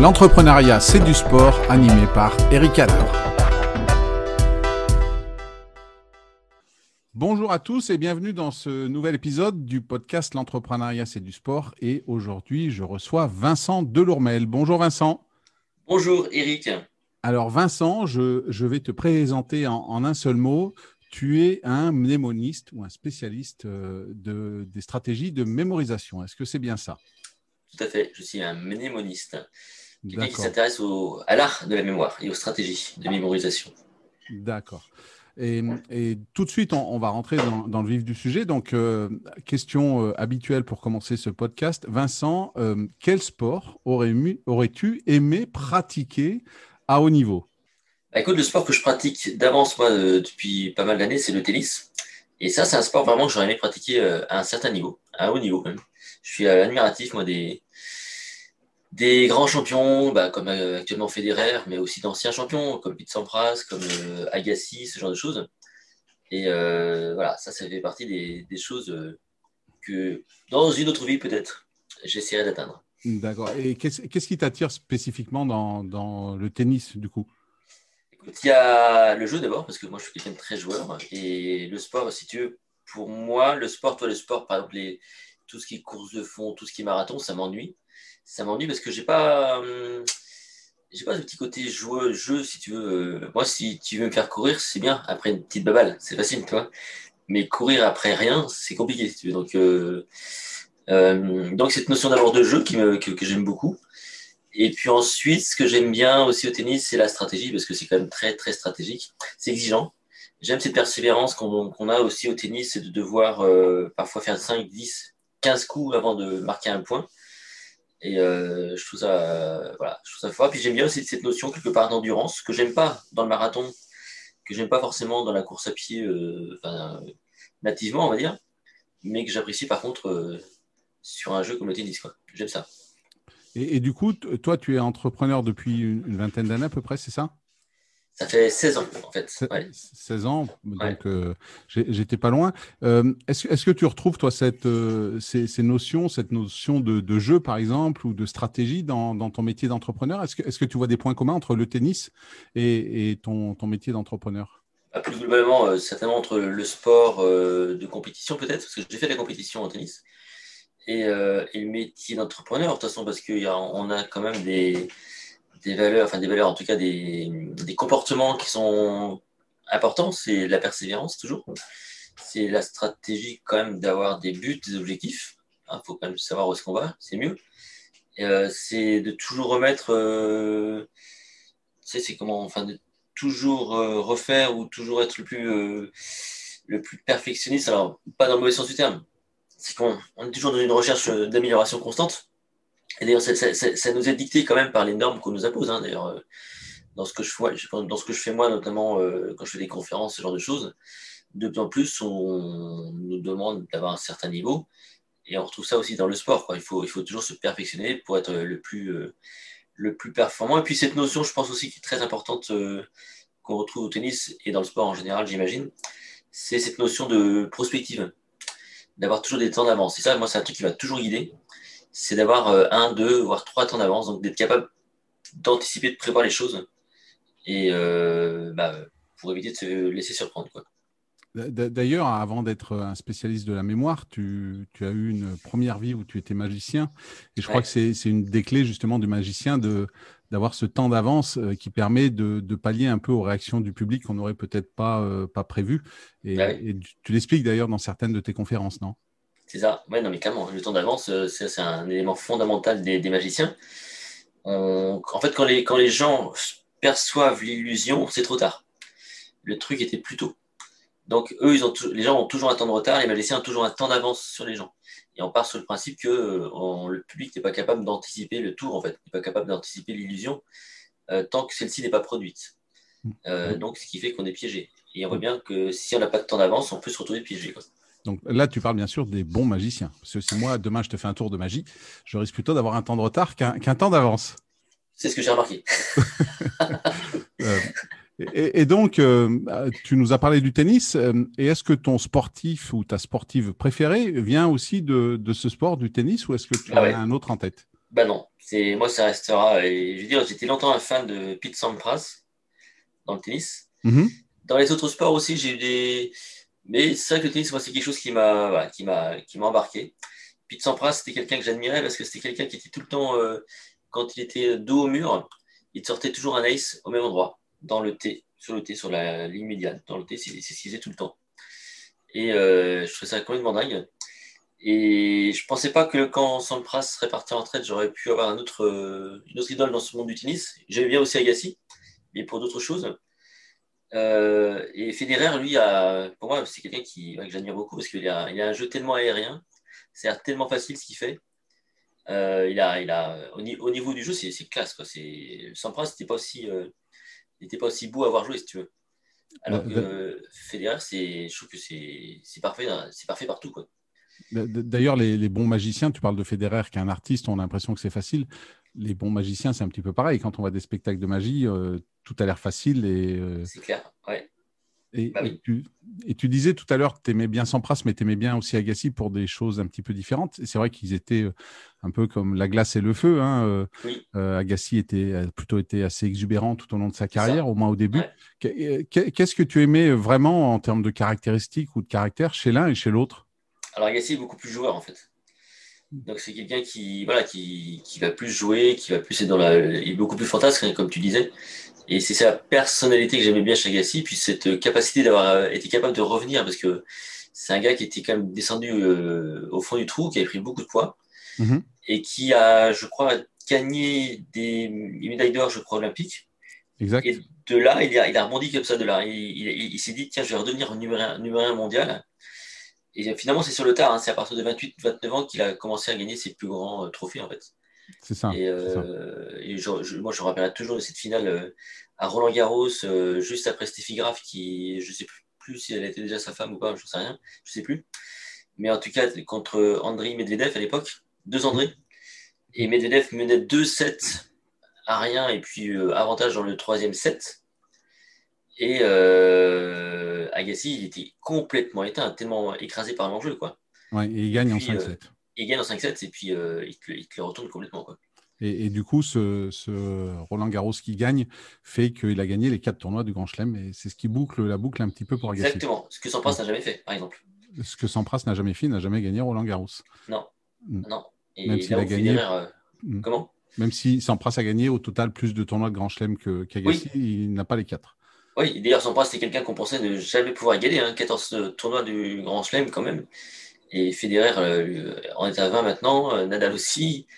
L'entrepreneuriat, c'est du sport, animé par Eric Adler. Bonjour à tous et bienvenue dans ce nouvel épisode du podcast L'entrepreneuriat, c'est du sport. Et aujourd'hui, je reçois Vincent Delourmel. Bonjour Vincent. Bonjour Eric. Alors Vincent, je, vais te présenter en, un seul mot. Tu es un mnémoniste ou un spécialiste euh, de, des stratégies de mémorisation. Est-ce que c'est bien ça? Tout à fait, je suis un mnémoniste. Quelqu'un qui s'intéresse à l'art de la mémoire et aux stratégies de mémorisation. D'accord. Et, tout de suite, on, va rentrer dans, le vif du sujet. Donc, euh, question euh, habituelle pour commencer ce podcast. Vincent, euh, quel sport aurais-tu aimé pratiquer à haut niveau? Bah, Écoute, le sport que je pratique d'avance, moi, depuis pas mal d'années, c'est le tennis. Et ça, c'est un sport vraiment que j'aurais aimé pratiquer à un certain niveau, à un haut niveau même. Je suis admiratif, moi, des, des grands champions, bah, comme euh, actuellement Federer, mais aussi d'anciens champions, comme Pete Sampras, comme euh, Agassi, ce genre de choses. Et euh, voilà, ça, ça fait partie des, choses que dans une autre vie, peut-être, j'essaierai d'atteindre. D'accord. Et qu'est-ce qui t'attire spécifiquement dans, le tennis, du coup? Écoute, il y a le jeu d'abord, parce que moi, je suis quelqu'un de très joueur. Et le sport, si tu veux, pour moi, le sport, toi, le sport, par exemple, les, tout ce qui est course de fond, tout ce qui est marathon, ça m'ennuie ça m'ennuie parce que j'ai pas hum, j'ai pas ce petit côté joueur jeu si tu veux. Euh, moi si tu veux me faire courir c'est bien après une petite baballe c'est facile tu vois. Mais courir après rien c'est compliqué tu veux. Donc euh, euh, donc cette notion d'avoir de jeu qui que, j'aime beaucoup. Et puis ensuite ce que j'aime bien aussi au tennis c'est la stratégie parce que c'est quand même très très stratégique. C'est exigeant. J'aime cette persévérance qu'on a aussi au tennis c'est de devoir parfois faire 5 10 15 coups avant de marquer un point et euh, je, trouve ça, voilà, je trouve ça fort. Puis j'aime bien aussi cette notion quelque part d'endurance que j'aime pas dans le marathon, que j'aime pas forcément dans la course à pied, euh, nativement, on va dire, mais que j'apprécie par contre euh, sur un jeu comme le tennis. J'aime ça. Et, du coup, toi, tu es entrepreneur depuis une vingtaine d'années à peu près, c'est ça? Ça fait 16 ans, en fait. 16 ans, donc euh, j'étais pas loin. Euh, est-ce que tu retrouves, toi, cette, euh, ces, notions, cette notion de, jeu, par exemple, ou de stratégie dans, ton métier d'entrepreneur? Est-ce que, est que, tu vois des points communs entre le tennis et, ton, ton, métier d'entrepreneur? Bah, Plus globalement, certainement entre le sport de compétition, peut-être, parce que j'ai fait de la compétition en tennis, et, et le métier d'entrepreneur, de toute façon, parce qu'on a quand même des des valeurs, enfin des valeurs, en tout cas des, des comportements qui sont importants. C'est la persévérance toujours. C'est la stratégie quand même d'avoir des buts, des objectifs. Il hein, faut quand même savoir où est-ce qu'on va, c'est mieux. Euh, c'est de toujours remettre, euh, tu sais, c'est comment, enfin, de toujours euh, refaire ou toujours être le plus, le plus perfectionniste. Alors, pas dans le mauvais sens du terme. C'est qu'on on est toujours dans une recherche d'amélioration constante. Et d'ailleurs, ça, nous est dicté quand même par les normes qu'on nous impose. Hein, d'ailleurs, euh, dans ce que je fais, dans ce que je fais moi, notamment euh, quand je fais des conférences, ce genre de choses, de plus en plus, on nous demande d'avoir un certain niveau. Et on retrouve ça aussi dans le sport. Il, faut, toujours se perfectionner pour être le plus, euh, le plus performant. Et puis cette notion, je pense aussi, qui est très importante, qu'on retrouve au tennis et dans le sport en général, j'imagine, c'est cette notion de prospective, d'avoir toujours des temps d'avance. Et ça, moi, c'est un truc qui m'a toujours guidé c'est d'avoir euh, un, deux, voire trois temps d'avance, donc d'être capable d'anticiper, de prévoir les choses et euh, bah, pour éviter de se laisser surprendre. D'ailleurs, avant d'être un spécialiste de la mémoire, tu, as eu une première vie où tu étais magicien. Et je crois que c'est une des clés justement du magicien d'avoir ce temps d'avance euh, qui permet de, pallier un peu aux réactions du public qu'on n'aurait peut-être pas, pas prévues. Et, bah et tu l'expliques d'ailleurs dans certaines de tes conférences, non? C'est ça. Ouais, non, mais clairement, le temps d'avance, euh, c'est un élément fondamental des, magiciens. en fait, quand les, quand les gens perçoivent l'illusion, c'est trop tard. Le truc était plus tôt. Donc, eux, ils ont les gens ont toujours un temps de retard, les magiciens ont toujours un temps d'avance sur les gens. Et on part sur le principe que euh, le public n'est pas capable d'anticiper le tour, en fait, n'est pas capable d'anticiper l'illusion euh, tant que celle-ci n'est pas produite. Mmh. donc, ce qui fait qu'on est piégé. Et on voit bien que si on n'a pas de temps d'avance, on peut se retrouver piégé. Quoi. Donc là, tu parles bien sûr des bons magiciens. Parce que si moi, demain, je te fais un tour de magie, je risque plutôt d'avoir un temps de retard qu'un temps d'avance. C'est ce que j'ai remarqué. Euh, et, donc, euh, tu nous as parlé du tennis. Euh, et est-ce que ton sportif ou ta sportive préférée vient aussi de, ce sport, du tennis, ou est-ce que tu ah as un autre en tête? Bah non, c'est moi ça restera. Et je veux dire, j'étais longtemps un fan de Pete Sampras dans le tennis. Mhm. Dans les autres sports aussi, j'ai eu des. Mais c'est vrai que le tennis, moi, c'est quelque chose qui m'a qui m'a qui m'a embarqué. Pete Sampras, c'était quelqu'un que j'admirais parce que c'était quelqu'un qui était tout le temps, euh, quand il était dos au mur, il sortait toujours un ace au même endroit, dans le T, sur le T, sur la ligne médiane. Dans le T, c'est c'est ce qu'il faisait tout le temps. Et euh, je trouvais ça complètement dingue. Et je pensais pas que quand Sampras serait parti en retraite, j'aurais pu avoir un autre, euh, une autre idole dans ce monde du tennis. J'aimais bien aussi Agassi, mais pour d'autres choses. Euh, et Federer, lui, a, pour moi, c'est quelqu'un qui, que j'admire beaucoup parce qu'il a, il a un jeu tellement aérien, c'est tellement facile ce qu'il fait. Euh, il a, il a, au, au, niveau du jeu, c'est, c'est classe. Quoi. C'est, Sampras n'était pas, aussi, euh, pas aussi beau à avoir joué, si tu veux. Alors que Federer, c'est, je trouve que c'est, c'est, parfait, c'est parfait partout. Quoi. D'ailleurs, les, les, bons magiciens, tu parles de Federer qui est un artiste, on a l'impression que c'est facile. Les bons magiciens, c'est un petit peu pareil. Quand on voit des spectacles de magie, euh, tout a l'air facile. et euh... C'est clair, ouais. Et, bah oui. et, tu, et, tu, disais tout à l'heure que tu aimais bien Sampras, mais tu aimais bien aussi Agassi pour des choses un petit peu différentes. Et c'est vrai qu'ils étaient euh, un peu comme la glace et le feu. Hein. Oui. Euh, Agassi était, a plutôt été assez exubérant tout au long de sa carrière, au moins au début. Ouais. Qu'est-ce que tu aimais vraiment en termes de caractéristiques ou de caractère chez l'un et chez l'autre? Alors Agassi est beaucoup plus joueur en fait. Donc c'est quelqu'un qui, voilà, qui, qui, va plus jouer, qui va plus être dans la. Il est beaucoup plus fantasque, hein, comme tu disais. Et c'est sa personnalité que j'aimais bien chez Agassi, puis cette capacité d'avoir été capable de revenir, parce que c'est un gars qui était quand même descendu euh, au fond du trou, qui avait pris beaucoup de poids, mm -hmm. et qui a, je crois, gagné des médailles d'or, je crois, olympiques. Exact. Et de là, il a, il a rebondi comme ça de là. Il, il, il s'est dit, tiens, je vais redevenir numéro un, numéro un mondial. Et finalement, c'est sur le tard, hein, c'est à partir de 28-29 ans qu'il a commencé à gagner ses plus grands euh, trophées, en fait. C'est ça. Et, euh, ça. et je, je, moi, je me rappellerai toujours de cette finale euh, à Roland Garros, juste après Steffi Graf, qui, je ne sais plus si elle était déjà sa femme ou pas, je ne sais rien, je ne sais plus. Mais en tout cas, contre Andriy Medvedev à l'époque, deux André. Et Medvedev menait 2-7 à rien, et puis euh, avantage dans le troisième set. Et euh, Agassi, il était complètement éteint, tellement écrasé par l'enjeu. Quoi. Ouais, et il gagne puis, en 5-7. Euh, il gagne en 5-7 et puis euh, il, te, il, te, le retourne complètement. Quoi. Et, et du coup, ce, ce, Roland Garros qui gagne fait qu'il a gagné les quatre tournois du Grand Chelem et c'est ce qui boucle la boucle un petit peu pour Agassi. Exactement, ce que Sampras n'a jamais fait, par exemple. Ce que Sampras n'a jamais fait, n'a jamais gagné Roland Garros. Non, mmh. non. Et Même s'il a gagné. Mmh. Comment? Même si Sampras a gagné au total plus de tournois de Grand Chelem qu'Agassi, oui. il n'a pas les quatre. Oui, d'ailleurs, Sampras, c'était quelqu'un qu'on pensait ne jamais pouvoir gagner. Hein, 14 tournois du Grand Chelem, quand même. Et Federer euh, en est à 20 maintenant. Euh, Nadal aussi.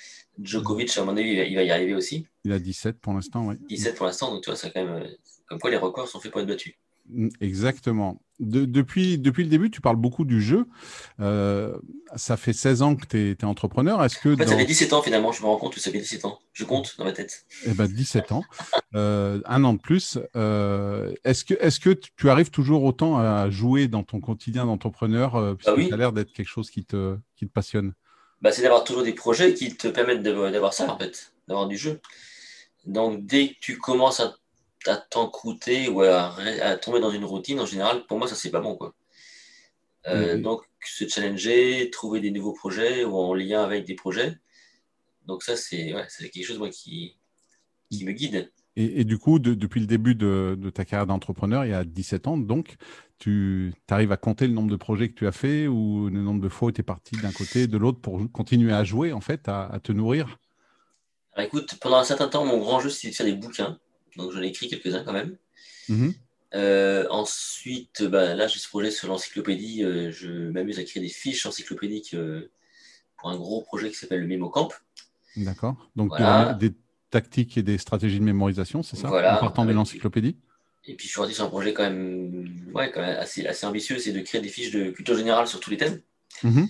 Djokovic, à mon avis, il va y arriver aussi. Il a 17 pour l'instant, oui. 17 pour l'instant, donc tu vois, ça quand même. Comme quoi, les records sont faits pour être battus. Exactement. De, depuis, depuis le début, tu parles beaucoup du jeu. Euh, ça fait 16 ans que tu es, es, entrepreneur. Est-ce que en fait, dans... ça fait 17 ans finalement, je me rends compte que ça fait 17 ans. Je compte dans ma tête. Eh ben, 17 ans. euh, un an de plus. Euh, Est-ce que, est que tu arrives toujours autant à jouer dans ton quotidien d'entrepreneur Puisque bah oui. ça a l'air d'être quelque chose qui te, qui te passionne? Bah, C'est d'avoir toujours des projets qui te permettent d'avoir ça, en fait, d'avoir du jeu. Donc, dès que tu commences à à t'encrouter ou à, à, tomber dans une routine, en général, pour moi, ça, c'est pas bon. Quoi. Euh, mmh. Donc, se challenger, trouver des nouveaux projets ou en lien avec des projets. Donc, ça, c'est ouais, quelque chose moi, qui, qui me guide. Et, et du coup, de, depuis le début de, de ta carrière d'entrepreneur, il y a 17 ans, donc, tu arrives à compter le nombre de projets que tu as fait ou le nombre de fois où tu es parti d'un côté et de l'autre pour continuer à jouer, en fait, à, à te nourrir? Alors, écoute, pendant un certain temps, mon grand jeu, c'était de faire des bouquins donc j'en ai écrit quelques-uns quand même. Mmh. Euh, ensuite, bah, là j'ai ce projet sur l'encyclopédie, euh, je m'amuse à créer des fiches encyclopédiques euh, pour un gros projet qui s'appelle le MémoCamp. D'accord, donc voilà. des, des, tactiques et des stratégies de mémorisation, c'est ça voilà, En partant de l'encyclopédie? Et puis je suis parti sur un projet quand même, ouais, quand même assez, assez ambitieux, c'est de créer des fiches de culture générale sur tous les thèmes, mmh.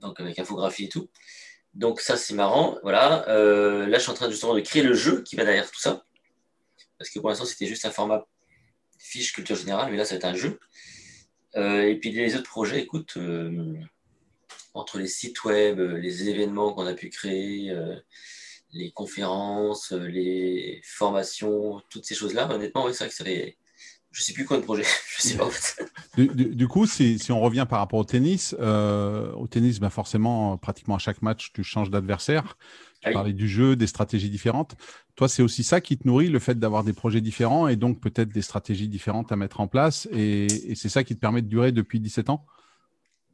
donc avec infographie et tout. Donc ça c'est marrant, voilà. Euh, là je suis en train justement de créer le jeu qui va derrière tout ça parce que pour l'instant, c'était juste un format fiche culture générale, mais là, être un jeu. Euh, et puis les autres projets, écoute, euh, entre les sites web, les événements qu'on a pu créer, euh, les conférences, les formations, toutes ces choses-là, honnêtement, oui, c'est vrai que ça fait. Je ne sais plus quoi de projet, je sais pas en fait. Du, du, du coup, si, si, on revient par rapport au tennis, au tennis, bah forcément, pratiquement à chaque match, tu changes d'adversaire tu ah parlais du jeu, des stratégies différentes. Toi, c'est aussi ça qui te nourrit, le fait d'avoir des projets différents et donc peut-être des stratégies différentes à mettre en place. Et, c'est ça qui te permet de durer depuis 17 ans?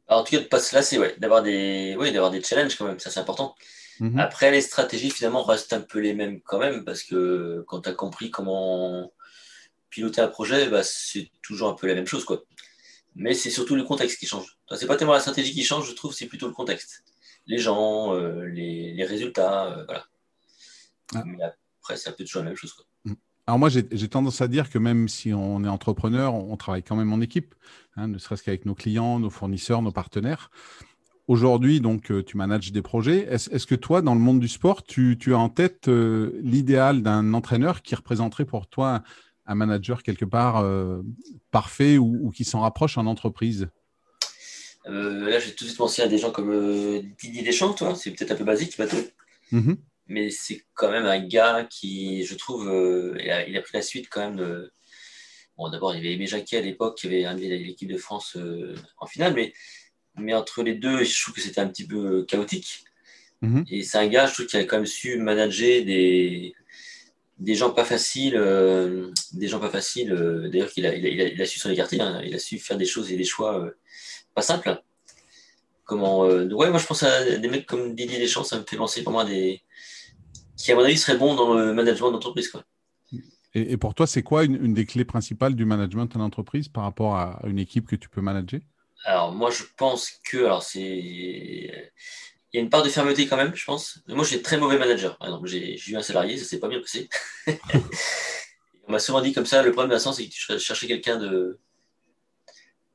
Alors, En tout cas, de pas se lasser, ouais, d'avoir des, oui, des challenges quand même, ça c'est important. Mhm. Après, les stratégies finalement restent un peu les mêmes quand même parce que quand tu as compris comment piloter un projet, bah, c'est toujours un peu la même chose. quoi. Mais c'est surtout le contexte qui change. C'est pas tellement la stratégie qui change, je trouve, c'est plutôt le contexte les gens, euh, les, résultats. Euh, voilà. Ah. Mais après, c'est un peu toujours la même chose. Mm. Alors moi, j'ai tendance à dire que même si on est entrepreneur, on, travaille quand même en équipe, hein, ne serait-ce qu'avec nos clients, nos fournisseurs, nos partenaires. Aujourd'hui, donc, euh, tu manages des projets. Est-ce que toi, dans le monde du sport, tu, as en tête l'idéal d'un entraîneur qui représenterait pour toi un manager quelque part parfait ou qui s'en rapproche en entreprise euh, là, j'ai tout de suite pensé à des gens comme euh, Didier Deschamps, toi. C'est peut-être un peu basique, bateau. Mm Mais c'est quand même un gars qui, je trouve, euh, il, a, pris la suite quand même de. Bon, d'abord, il y avait Aimé Jacquet à l'époque qui avait amené l'équipe de France en finale, mais, mais entre les deux, je trouve que c'était un petit peu chaotique. Mhm. Et c'est un gars, je trouve, qui a quand même su manager des, des gens pas faciles, des gens pas faciles. D'ailleurs, il a, il, a, su s'en écarter. Hein. il a su faire des choses et des choix pas simple. Comment, euh, ouais, moi je pense à des mecs comme Didier Deschamps, ça me fait penser pour moi des. qui, à mon avis, seraient bons dans le management d'entreprise. Quoi. Et, pour toi, c'est quoi une, des clés principales du management en entreprise par rapport à une équipe que tu peux manager? Alors, moi, je pense que. Alors, c'est. Il y a une part de fermeté quand même, je pense. Moi, j'ai très mauvais manager. Exemple, j'ai eu un salarié, ça s'est pas bien passé. On m'a souvent dit comme ça, le problème, Vincent, c'est que tu cherchais quelqu'un de,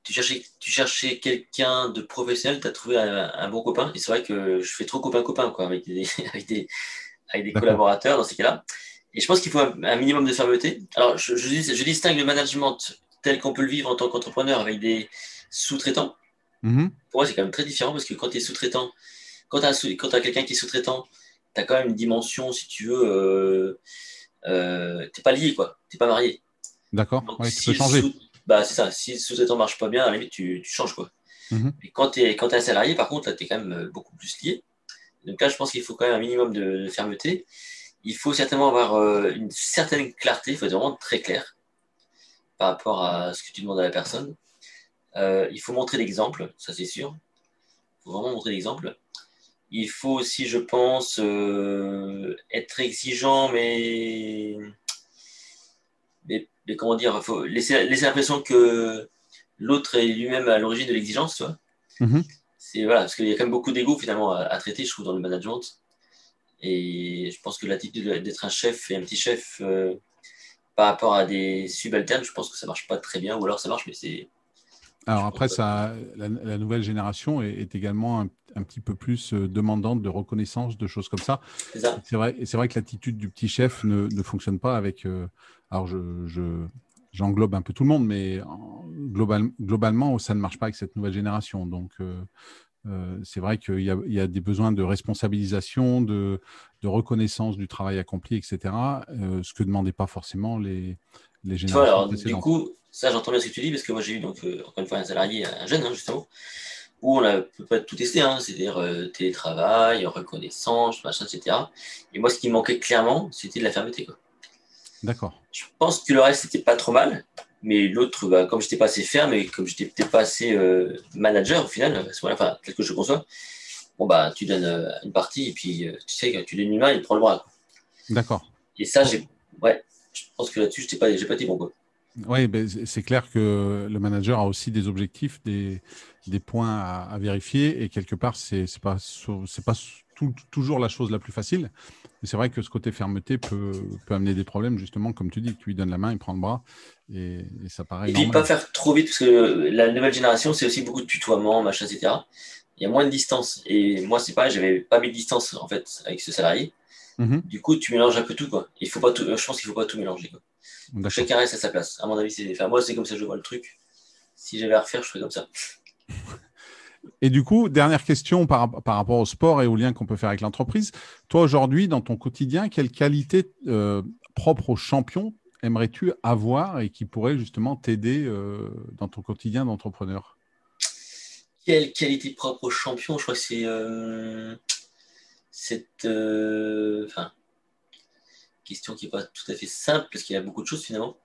tu cherchais, tu cherchais quelqu'un de professionnel, tu as trouvé un, bon copain. Et c'est vrai que je fais trop copain-copain quoi, avec des, avec des, avec des collaborateurs dans ces cas-là. Et je pense qu'il faut un, minimum de fermeté. Alors, je, je, distingue le management tel qu'on peut le vivre en tant qu'entrepreneur avec des sous-traitants. Mm-hmm. Pour moi, c'est quand même très différent parce que quand tu es sous-traitant, quand tu as, as quelqu'un qui est sous-traitant, tu as quand même une dimension, si tu veux, euh, euh, tu n'es pas lié, quoi. Tu n'es pas marié. D'accord, tu peux changer bah, c'est ça. Si le sous-traitant marche pas bien, à la limite, tu, tu changes. Quoi. Mhm. quand tu es, es, un salarié, par contre, tu es quand même euh, beaucoup plus lié. Donc là, je pense qu'il faut quand même un minimum de, fermeté. Il faut certainement avoir euh, une certaine clarté, il faut être vraiment très clair par rapport à ce que tu demandes à la personne. Euh, il faut montrer l'exemple, ça c'est sûr. Il faut vraiment montrer l'exemple. Il faut aussi, je pense, être exigeant, mais, mais mais comment dire, il faut laisser, laisser l'impression que l'autre est lui-même à l'origine de l'exigence, tu vois. Mhm. C'est voilà, parce qu'il y a quand même beaucoup d'ego finalement à, traiter, je trouve, dans le management. Et je pense que l'attitude d'être un chef et un petit chef euh, par rapport à des subalternes, je pense que ça marche pas très bien, ou alors ça marche, mais c'est. Alors après, ça, la, nouvelle génération est, également un, petit peu plus euh, demandante de reconnaissance, de choses comme ça. C'est vrai, et c'est vrai que l'attitude du petit chef ne, ne fonctionne pas avec, euh, alors, je, j'englobe un peu tout le monde, mais globalement, ça ne marche pas avec cette nouvelle génération. Donc, euh, euh, c'est vrai qu'il y, a des besoins de responsabilisation, de, reconnaissance du travail accompli, etc. Ce que ne demandaient pas forcément les, les générations alors, Du coup, ça, j'entends bien ce que tu dis, parce que moi, j'ai eu, donc, encore une fois, un salarié, un jeune, hein, justement, où on a peut pas tout testé, hein, c'est-à-dire télétravail, reconnaissance, machin, etc. Et moi, ce qui me manquait clairement, c'était de la fermeté. Quoi. D'accord. Je pense que le reste, c'était pas trop mal. Mais l'autre, bah, comme j'étais pas assez ferme et comme j'étais peut-être pas assez euh, manager au final, à ce enfin, tel que je conçois, bon, bah, tu donnes euh, une partie et puis euh, tu sais, tu donnes une main, il prend le bras. D'accord. Et ça, j'ai, ouais, je pense que là-dessus, je pas, j'ai pas été bon. Quoi. Oui, ben, c'est clair que le manager a aussi des objectifs, des, des points à, vérifier et quelque part, c'est n'est pas, pas toujours la chose la plus facile c'est vrai que ce côté fermeté peut, peut, amener des problèmes, justement, comme tu dis, tu lui donnes la main, il prend le bras, et, ça paraît. Et puis, pas faire trop vite, parce que la nouvelle génération, c'est aussi beaucoup de tutoiement, machin, etc. Il y a moins de distance. Et moi, c'est pareil, j'avais pas mis de distance, en fait, avec ce salarié. Mhm. Du coup, tu mélanges un peu tout, quoi. Il faut pas tout, je pense qu'il faut pas tout mélanger, quoi. Chacun reste à sa place. À mon avis, c'est. Enfin, moi, c'est comme ça que je vois le truc. Si j'avais à refaire, je ferais comme ça. Et du coup, dernière question par, rapport au sport et au lien qu'on peut faire avec l'entreprise. Toi, aujourd'hui, dans ton quotidien, quelle qualité euh, propre aux champions aimerais-tu avoir et qui pourrait justement t'aider euh, dans ton quotidien d'entrepreneur? Quelle qualité propre aux champions? Je crois que c'est. Euh, cette question qui n'est pas tout à fait simple parce qu'il y a beaucoup de choses finalement.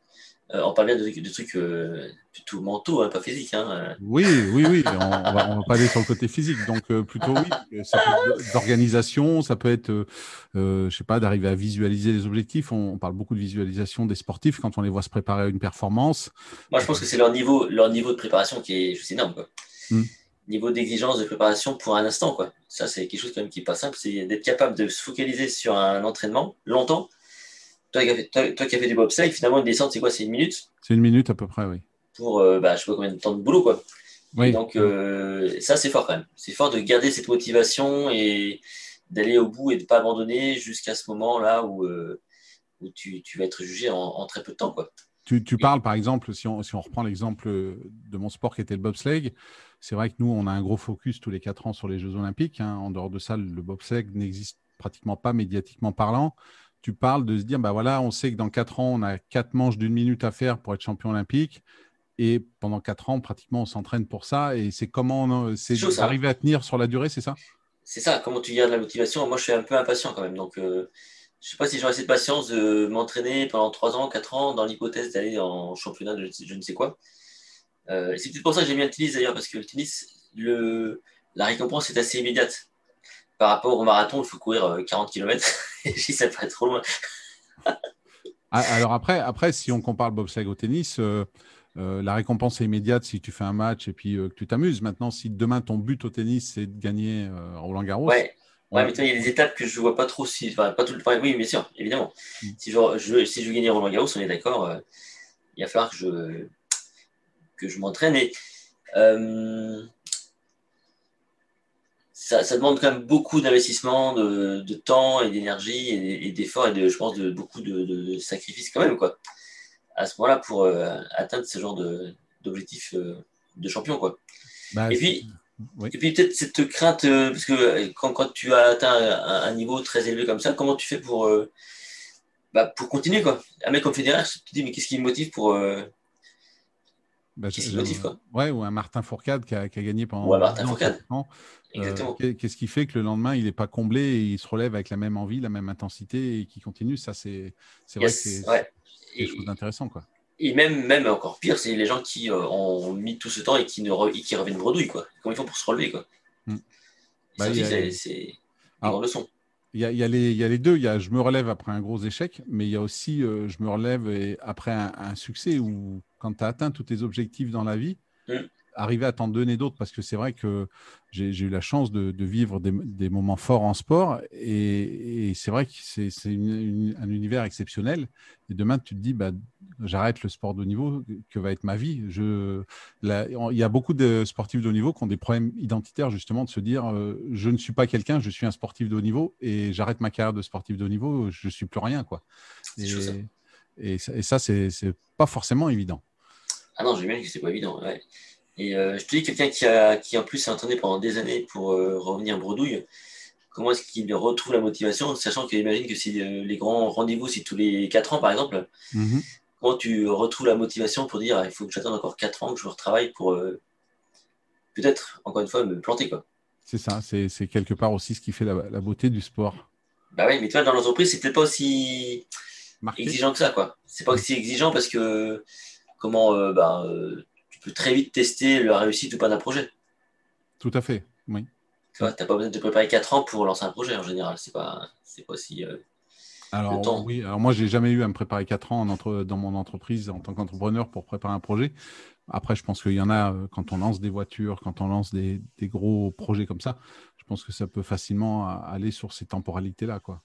Euh, on parle bien de, trucs euh, plutôt mentaux, hein, pas physiques. Hein. Oui, oui, oui. On, on, va, va, pas aller sur le côté physique. Donc, euh, plutôt oui. Ça peut être d'organisation, ça peut être, je sais pas, d'arriver à visualiser les objectifs. On, parle beaucoup de visualisation des sportifs quand on les voit se préparer à une performance. Moi, je pense que c'est leur niveau, leur niveau de préparation qui est juste énorme. Quoi. Hmm. Niveau d'exigence de préparation pour un instant. Quoi. Ça, c'est quelque chose quand même qui n'est pas simple. C'est d'être capable de se focaliser sur un entraînement longtemps toi, qui as fait, du bobsleigh, finalement, une descente, c'est quoi C'est une minute C'est une minute à peu près, oui. Pour, euh, bah, je sais pas combien de temps de boulot, quoi. Oui. donc, euh, ça, c'est fort quand même. C'est fort de garder cette motivation et d'aller au bout et de ne pas abandonner jusqu'à ce moment-là où, euh, où tu, tu, vas être jugé en, très peu de temps, quoi. Tu, tu parles, par exemple, si on, si on reprend l'exemple de mon sport qui était le bobsleigh, c'est vrai que nous, on a un gros focus tous les quatre ans sur les Jeux Olympiques. Hein. En dehors de ça, le bobsleigh n'existe pratiquement pas médiatiquement parlant tu parles de se dire, bah voilà, on sait que dans quatre ans, on a quatre manches d'une minute à faire pour être champion olympique. Et pendant quatre ans, pratiquement, on s'entraîne pour ça. Et c'est comment c'est arriver à tenir sur la durée, c'est ça? C'est ça, comment tu gardes la motivation? Moi, je suis un peu impatient quand même. Donc, euh, je ne sais pas si j'aurai cette patience de m'entraîner pendant trois ans, quatre ans, dans l'hypothèse d'aller en championnat de je ne sais quoi. Euh, c'est peut-être pour ça que j'aime bien le tennis d'ailleurs, parce que le tennis, le, la récompense est assez immédiate par rapport au marathon, il faut courir 40 km. si ça paraît trop loin. Ah, alors après, après, si on compare le bobsleigh au tennis, euh, euh, la récompense est immédiate si tu fais un match et puis euh, que tu t'amuses. Maintenant, si demain ton but au tennis c'est de gagner Roland Garros. Ouais. Ouais, mais toi, il y a des étapes que je ne vois pas trop si. Enfin, pas tout le... Oui, bien sûr, évidemment. Mm. Si, je, je, si je veux gagner Roland Garros, on est d'accord, il va falloir que je, que je m'entraîne. Et ça, demande quand même beaucoup d'investissement, de, temps et d'énergie et, d'efforts et de, je pense, de beaucoup de, sacrifices quand même, quoi. À ce moment-là, pour euh, atteindre ce genre d'objectif euh, de champion, quoi. Bah, et puis, et puis peut-être cette crainte, euh, parce que quand, quand, tu as atteint un, niveau très élevé comme ça, comment tu fais pour, bah, pour continuer, quoi? Un mec comme Federer, tu te dis, mais qu'est-ce qui me motive pour bah, Ouais, ou un Martin Fourcade qui a, gagné pendant. Martin Fourcade. Euh, qu'est-ce qui fait que le lendemain, il n'est pas comblé et il se relève avec la même envie, la même intensité et qui continue? Ça, c'est vrai que c'est quelque chose d'intéressant. Quoi. Et même, même encore pire, c'est les gens qui euh, ont mis tout ce temps et qui, ne qui reviennent bredouille. Quoi. Comment ils font pour se relever quoi? Hmm. Bah, c'est une leçon. Il y, a, les, il y, a les, deux. Il y a je me relève après un gros échec, mais il y a aussi euh, je me relève après un, succès où quand tu as atteint tous tes objectifs dans la vie, mm. Arriver à t'en donner d'autres, parce que c'est vrai que j'ai eu la chance de, vivre des, moments forts en sport, et, c'est vrai que c'est un univers exceptionnel. Et demain, tu te dis, bah, j'arrête le sport de haut niveau, que va être ma vie je, Il y a beaucoup de sportifs de haut niveau qui ont des problèmes identitaires, justement, de se dire, euh, je ne suis pas quelqu'un, je suis un sportif de haut niveau, et j'arrête ma carrière de sportif de haut niveau, je ne suis plus rien. Quoi. Et, et, et ça, c'est pas forcément évident. Ah non, j'imagine que c'est pas évident. Et euh, je te dis, quelqu'un qui, a, qui en plus s'est entraîné pendant des années pour euh, revenir bredouille, comment est-ce qu'il retrouve la motivation, sachant qu'il imagine que si euh, les grands rendez-vous, c'est tous les 4 ans par exemple, mhm. comment tu retrouves la motivation pour dire il faut que j'attende encore 4 ans, que je retravaille pour peut-être, encore une fois, me planter quoi. C'est ça, c'est quelque part aussi ce qui fait la, beauté du sport. Bah oui, mais toi, dans l'entreprise, peut-être pas aussi exigeant que ça, quoi. C'est pas aussi exigeant parce que comment euh, bah, euh, très vite tester la réussite ou pas d'un projet. Tout à fait, oui. Tu n'as pas besoin de te préparer 4 ans pour lancer un projet en général. C'est pas, c'est pas si. Euh, alors, oui, alors moi, j'ai jamais eu à me préparer 4 ans entre, dans mon entreprise en tant qu'entrepreneur pour préparer un projet. Après, je pense qu'il y en a quand on lance des voitures, quand on lance des, des, gros projets comme ça. Je pense que ça peut facilement aller sur ces temporalités-là, quoi.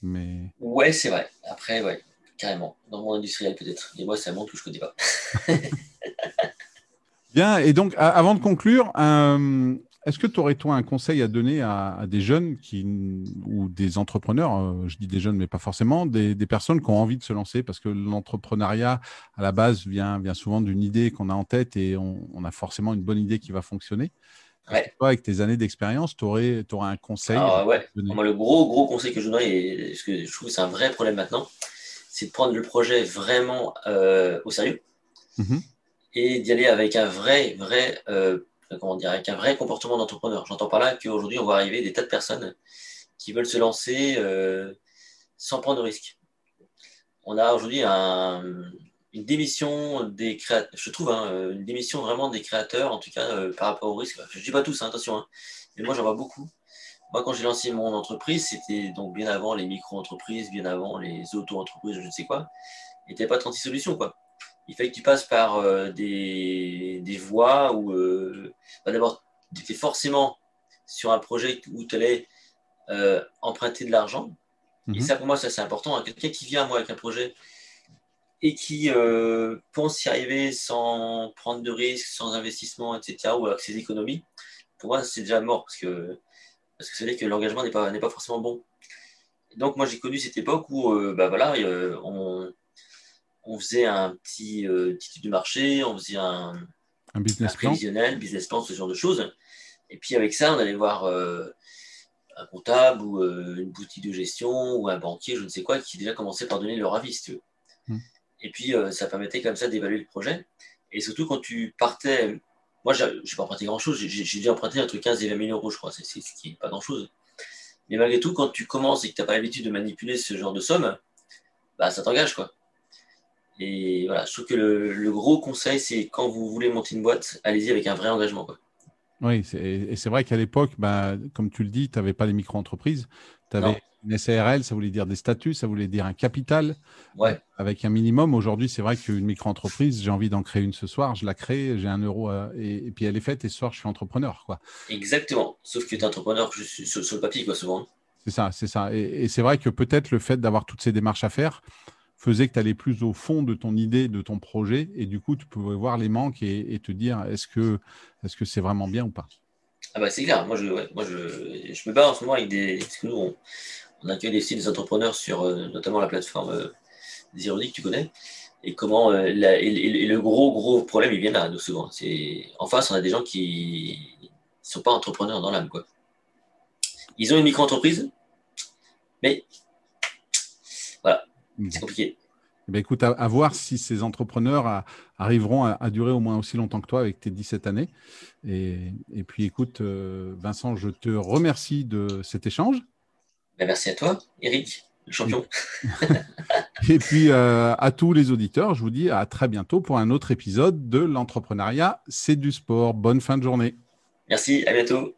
Mais... Ouais, c'est vrai. Après, ouais carrément. Dans mon industriel, peut-être. Et moi, c'est un monde que je ne connais pas. Bien, et donc, avant de conclure, euh, est-ce que tu aurais, toi, un conseil à donner à, des jeunes qui, ou des entrepreneurs, euh, je dis des jeunes, mais pas forcément, des, personnes qui ont envie de se lancer? Parce que l'entrepreneuriat, à la base, vient, vient souvent d'une idée qu'on a en tête et on, a forcément une bonne idée qui va fonctionner. Ouais. Toi, avec tes années d'expérience, tu aurais, aurais, un conseil ouais. Moi, le gros, gros conseil que je donnerais, et ce que je trouve que c'est un vrai problème maintenant, c'est de prendre le projet vraiment euh, au sérieux mhm. Et d'y aller avec un vrai, vrai, euh, comment dire, avec un vrai comportement d'entrepreneur. J'entends par là qu'aujourd'hui, on va arriver des tas de personnes qui veulent se lancer sans prendre de risques. On a aujourd'hui une démission des créateurs, je trouve, hein, une démission vraiment des créateurs, en tout cas par rapport au risque. Je ne dis pas tous, hein, attention, hein, mais moi j'en vois beaucoup. Moi, quand j'ai lancé mon entreprise, c'était donc bien avant les micro-entreprises, bien avant les auto-entreprises, je ne sais quoi. Il n'y avait pas 36 solutions, quoi. Il fallait que tu passes par euh, des, des, voies où, euh, bah, d'abord, tu étais forcément sur un projet où tu allais euh, emprunter de l'argent. Et mhm. ça, pour moi, ça, c'est important. Hein. Quelqu'un qui vient, moi, avec un projet et qui pense y arriver sans prendre de risques, sans investissement, etc., ou avec ses économies, pour moi, c'est déjà mort parce que parce que c'est vrai que l'engagement n'est pas, pas forcément bon. Donc moi j'ai connu cette époque où euh, bah, voilà, euh, on, on, faisait un petit, euh, petit du marché, on faisait un, un business prévisionnel, business plan, ce genre de choses. Et puis avec ça, on allait voir un comptable ou une boutique de gestion ou un banquier, je ne sais quoi, qui déjà commençait par donner leur avis, si tu veux. Hmm. Et puis ça permettait comme ça d'évaluer le projet. Et surtout quand tu partais moi, je n'ai pas emprunté grand-chose. J'ai dû emprunter entre 15 et 20 000 euros, je crois. C'est ce qui n'est pas grand-chose. Mais malgré tout, quand tu commences et que tu n'as pas l'habitude de manipuler ce genre de somme, bah, ça t'engage. quoi. Et voilà, je trouve que le, gros conseil, c'est quand vous voulez monter une boîte, allez-y avec un vrai engagement. Quoi. Oui, et c'est vrai qu'à l'époque, bah, comme tu le dis, tu n'avais pas les micro-entreprises. Tu avais une SARL, ça voulait dire des statuts, ça voulait dire un capital ouais. avec un minimum. Aujourd'hui, c'est vrai qu'une micro-entreprise, j'ai envie d'en créer une ce soir, je la crée, j'ai un euro et, puis elle est faite et ce soir, je suis entrepreneur. Quoi. Exactement, sauf que tu es entrepreneur je suis sur, le papier, quoi, souvent. C'est ça, c'est ça. Et, c'est vrai que peut-être le fait d'avoir toutes ces démarches à faire faisait que tu allais plus au fond de ton idée, de ton projet, et du coup, tu pouvais voir les manques et, te dire est-ce que c'est -ce c'est vraiment bien ou pas? Ah bah c'est clair, moi je, moi je, je me bats en ce moment avec des. Parce que nous, on, accueille des, des entrepreneurs sur euh, notamment la plateforme euh, que tu connais. Et comment euh, et, le gros gros problème il vient là nous souvent. En face on a des gens qui ne sont pas entrepreneurs dans l'âme. Ils ont une micro-entreprise, mais voilà, c'est compliqué. Eh ben, écoute, à, voir si ces entrepreneurs arriveront à, durer au moins aussi longtemps que toi avec tes 17 années. Et, et puis écoute, Vincent, je te remercie de cet échange. Ben, merci à toi, Eric, le champion. Et puis euh, à tous les auditeurs, je vous dis à très bientôt pour un autre épisode de l'entrepreneuriat, c'est du sport. Bonne fin de journée. Merci, à bientôt.